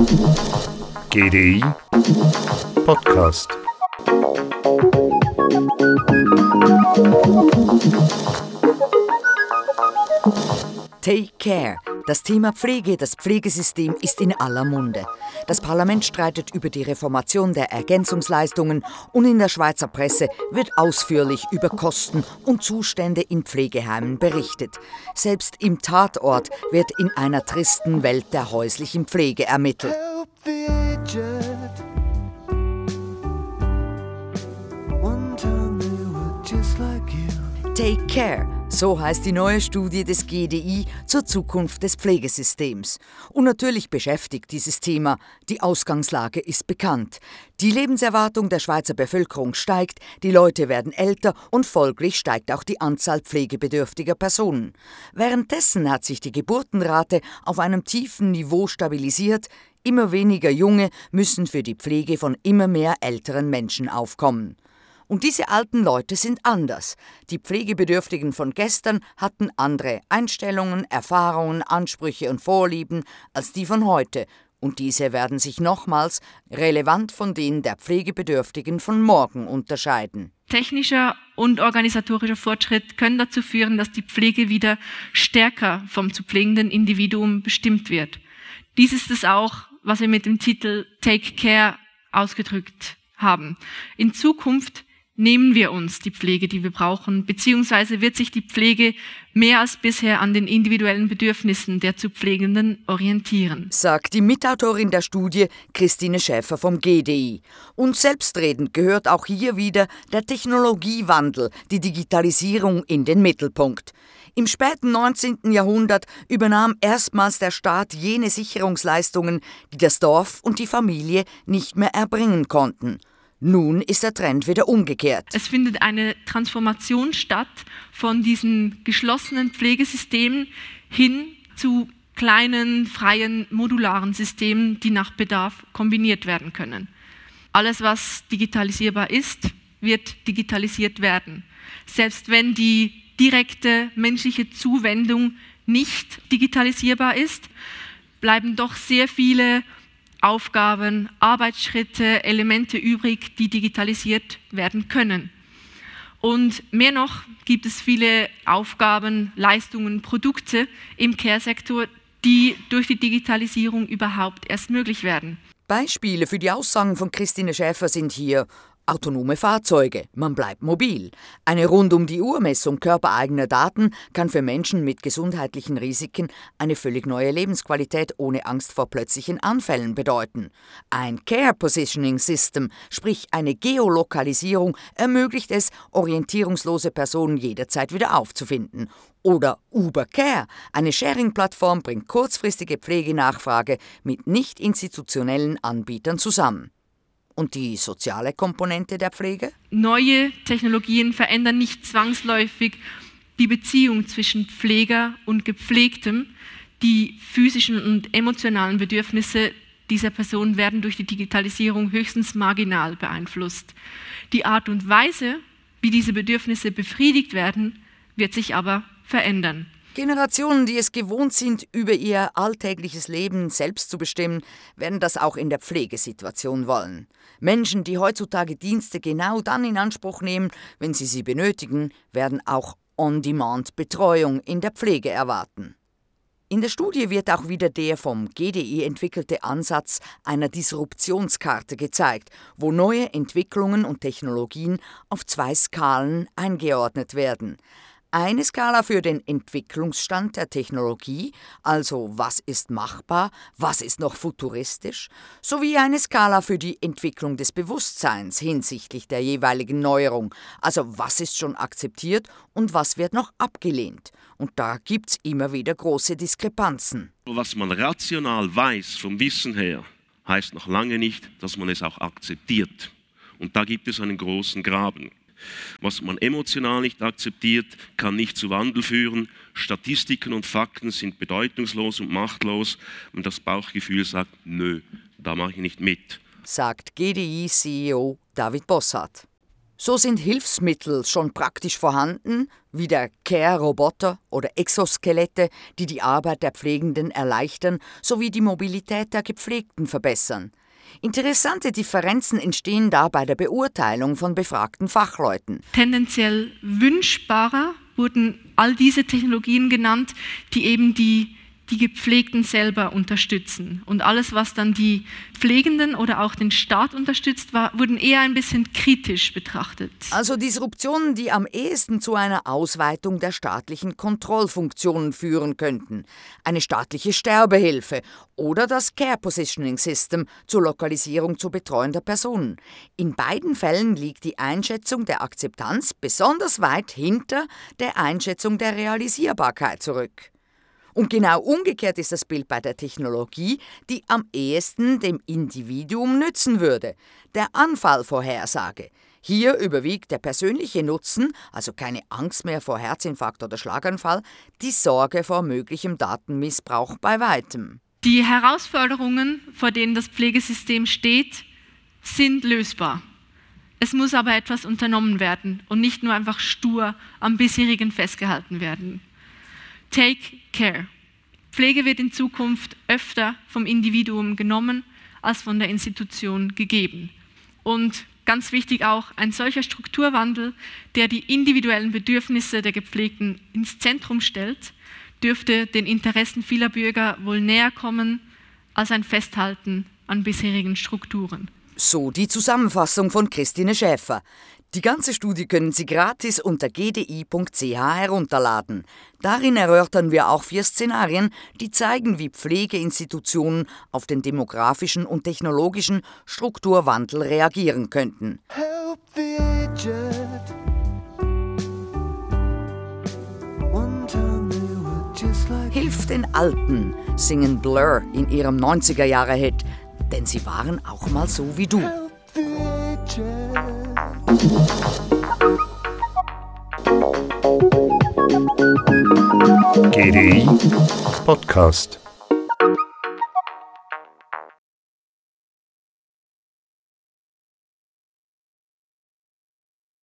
GDI Podcast. Take Care. Das Thema Pflege, das Pflegesystem ist in aller Munde. Das Parlament streitet über die Reformation der Ergänzungsleistungen und in der Schweizer Presse wird ausführlich über Kosten und Zustände in Pflegeheimen berichtet. Selbst im Tatort wird in einer tristen Welt der häuslichen Pflege ermittelt. Take Care, so heißt die neue Studie des GDI zur Zukunft des Pflegesystems. Und natürlich beschäftigt dieses Thema. Die Ausgangslage ist bekannt. Die Lebenserwartung der Schweizer Bevölkerung steigt, die Leute werden älter und folglich steigt auch die Anzahl pflegebedürftiger Personen. Währenddessen hat sich die Geburtenrate auf einem tiefen Niveau stabilisiert, Immer weniger Junge müssen für die Pflege von immer mehr älteren Menschen aufkommen. Und diese alten Leute sind anders. Die Pflegebedürftigen von gestern hatten andere Einstellungen, Erfahrungen, Ansprüche und Vorlieben als die von heute. Und diese werden sich nochmals relevant von denen der Pflegebedürftigen von morgen unterscheiden. Technischer und organisatorischer Fortschritt können dazu führen, dass die Pflege wieder stärker vom zu pflegenden Individuum bestimmt wird. Dies ist es auch, was wir mit dem Titel Take Care ausgedrückt haben. In Zukunft nehmen wir uns die Pflege, die wir brauchen, beziehungsweise wird sich die Pflege mehr als bisher an den individuellen Bedürfnissen der zu Pflegenden orientieren. sagt die Mitautorin der Studie Christine Schäfer vom GDI. Und selbstredend gehört auch hier wieder der Technologiewandel, die Digitalisierung in den Mittelpunkt. Im späten 19. Jahrhundert übernahm erstmals der Staat jene Sicherungsleistungen, die das Dorf und die Familie nicht mehr erbringen konnten. Nun ist der Trend wieder umgekehrt. Es findet eine Transformation statt von diesen geschlossenen Pflegesystemen hin zu kleinen, freien, modularen Systemen, die nach Bedarf kombiniert werden können. Alles, was digitalisierbar ist, wird digitalisiert werden. Selbst wenn die direkte menschliche Zuwendung nicht digitalisierbar ist, bleiben doch sehr viele Aufgaben, Arbeitsschritte, Elemente übrig, die digitalisiert werden können. Und mehr noch gibt es viele Aufgaben, Leistungen, Produkte im Care-Sektor, die durch die Digitalisierung überhaupt erst möglich werden. Beispiele für die Aussagen von Christine Schäfer sind hier autonome Fahrzeuge, man bleibt mobil. Eine rund um die Uhr Messung körpereigener Daten kann für Menschen mit gesundheitlichen Risiken eine völlig neue Lebensqualität ohne Angst vor plötzlichen Anfällen bedeuten. Ein Care Positioning System, sprich eine Geolokalisierung, ermöglicht es, orientierungslose Personen jederzeit wieder aufzufinden. Oder Uber Care, eine Sharing-Plattform, bringt kurzfristige Pflegenachfrage mit nicht institutionellen Anbietern zusammen. Und die soziale Komponente der Pflege? Neue Technologien verändern nicht zwangsläufig die Beziehung zwischen Pfleger und Gepflegtem. Die physischen und emotionalen Bedürfnisse dieser Person werden durch die Digitalisierung höchstens marginal beeinflusst. Die Art und Weise, wie diese Bedürfnisse befriedigt werden, wird sich aber verändern. Generationen, die es gewohnt sind, über ihr alltägliches Leben selbst zu bestimmen, werden das auch in der Pflegesituation wollen. Menschen, die heutzutage Dienste genau dann in Anspruch nehmen, wenn sie sie benötigen, werden auch On-Demand-Betreuung in der Pflege erwarten. In der Studie wird auch wieder der vom GDI entwickelte Ansatz einer Disruptionskarte gezeigt, wo neue Entwicklungen und Technologien auf zwei Skalen eingeordnet werden. Eine Skala für den Entwicklungsstand der Technologie, also was ist machbar, was ist noch futuristisch, sowie eine Skala für die Entwicklung des Bewusstseins hinsichtlich der jeweiligen Neuerung, also was ist schon akzeptiert und was wird noch abgelehnt. Und da gibt's immer wieder große Diskrepanzen. Was man rational weiß vom Wissen her, heißt noch lange nicht, dass man es auch akzeptiert. Und da gibt es einen großen Graben. Was man emotional nicht akzeptiert, kann nicht zu Wandel führen. Statistiken und Fakten sind bedeutungslos und machtlos. Und das Bauchgefühl sagt, nö, da mache ich nicht mit. sagt GDI-CEO David Bossart. So sind Hilfsmittel schon praktisch vorhanden, wie der Care-Roboter oder Exoskelette, die die Arbeit der Pflegenden erleichtern sowie die Mobilität der Gepflegten verbessern. Interessante Differenzen entstehen da bei der Beurteilung von befragten Fachleuten. Tendenziell wünschbarer wurden all diese Technologien genannt, die eben die die Gepflegten selber unterstützen. Und alles, was dann die Pflegenden oder auch den Staat unterstützt, war, wurden eher ein bisschen kritisch betrachtet. Also Disruptionen, die am ehesten zu einer Ausweitung der staatlichen Kontrollfunktionen führen könnten. Eine staatliche Sterbehilfe oder das Care Positioning System zur Lokalisierung zu betreuender Personen. In beiden Fällen liegt die Einschätzung der Akzeptanz besonders weit hinter der Einschätzung der Realisierbarkeit zurück. Und genau umgekehrt ist das Bild bei der Technologie, die am ehesten dem Individuum nützen würde. Der Anfallvorhersage. Hier überwiegt der persönliche Nutzen, also keine Angst mehr vor Herzinfarkt oder Schlaganfall, die Sorge vor möglichem Datenmissbrauch bei weitem. Die Herausforderungen, vor denen das Pflegesystem steht, sind lösbar. Es muss aber etwas unternommen werden und nicht nur einfach stur am bisherigen festgehalten werden. Take care. Pflege wird in Zukunft öfter vom Individuum genommen als von der Institution gegeben. Und ganz wichtig auch, ein solcher Strukturwandel, der die individuellen Bedürfnisse der Gepflegten ins Zentrum stellt, dürfte den Interessen vieler Bürger wohl näher kommen als ein Festhalten an bisherigen Strukturen. So die Zusammenfassung von Christine Schäfer. Die ganze Studie können Sie gratis unter gdi.ch herunterladen. Darin erörtern wir auch vier Szenarien, die zeigen, wie Pflegeinstitutionen auf den demografischen und technologischen Strukturwandel reagieren könnten. Help the aged. Hilf den Alten, singen Blur in ihrem 90er-Jahre-Hit, denn sie waren auch mal so wie du. GDI Podcast.